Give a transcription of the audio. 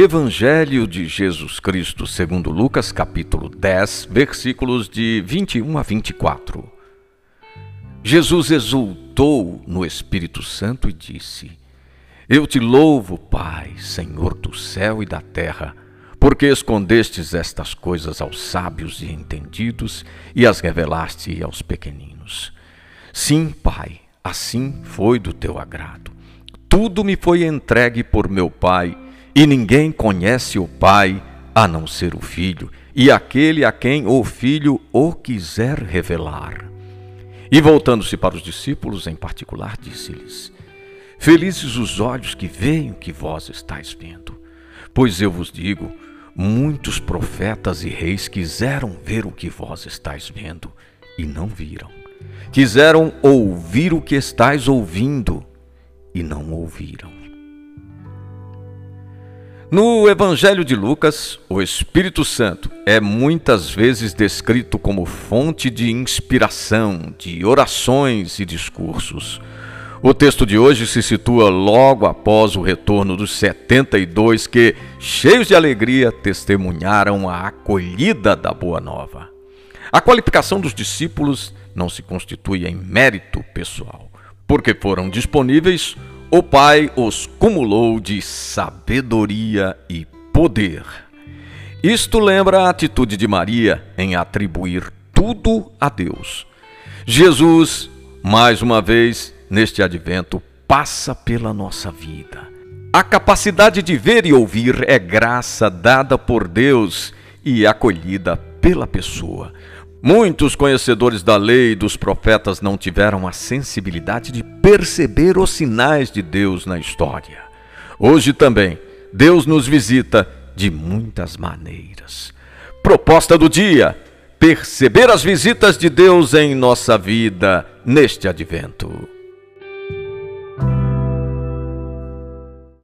Evangelho de Jesus Cristo, segundo Lucas, capítulo 10, versículos de 21 a 24. Jesus exultou no Espírito Santo e disse: Eu te louvo, Pai, Senhor do céu e da terra, porque escondestes estas coisas aos sábios e entendidos e as revelaste aos pequeninos. Sim, Pai, assim foi do teu agrado. Tudo me foi entregue por meu Pai e ninguém conhece o Pai a não ser o Filho, e aquele a quem o Filho o quiser revelar. E voltando-se para os discípulos em particular, disse-lhes: Felizes os olhos que veem o que vós estáis vendo. Pois eu vos digo: muitos profetas e reis quiseram ver o que vós estáis vendo e não viram. Quiseram ouvir o que estáis ouvindo e não ouviram. No Evangelho de Lucas, o Espírito Santo é muitas vezes descrito como fonte de inspiração, de orações e discursos. O texto de hoje se situa logo após o retorno dos 72 que, cheios de alegria, testemunharam a acolhida da Boa Nova. A qualificação dos discípulos não se constitui em mérito pessoal, porque foram disponíveis o Pai os cumulou de sabedoria e poder. Isto lembra a atitude de Maria em atribuir tudo a Deus. Jesus, mais uma vez, neste advento, passa pela nossa vida. A capacidade de ver e ouvir é graça dada por Deus e acolhida pela pessoa. Muitos conhecedores da lei e dos profetas não tiveram a sensibilidade de perceber os sinais de Deus na história. Hoje também, Deus nos visita de muitas maneiras. Proposta do dia: perceber as visitas de Deus em nossa vida neste advento.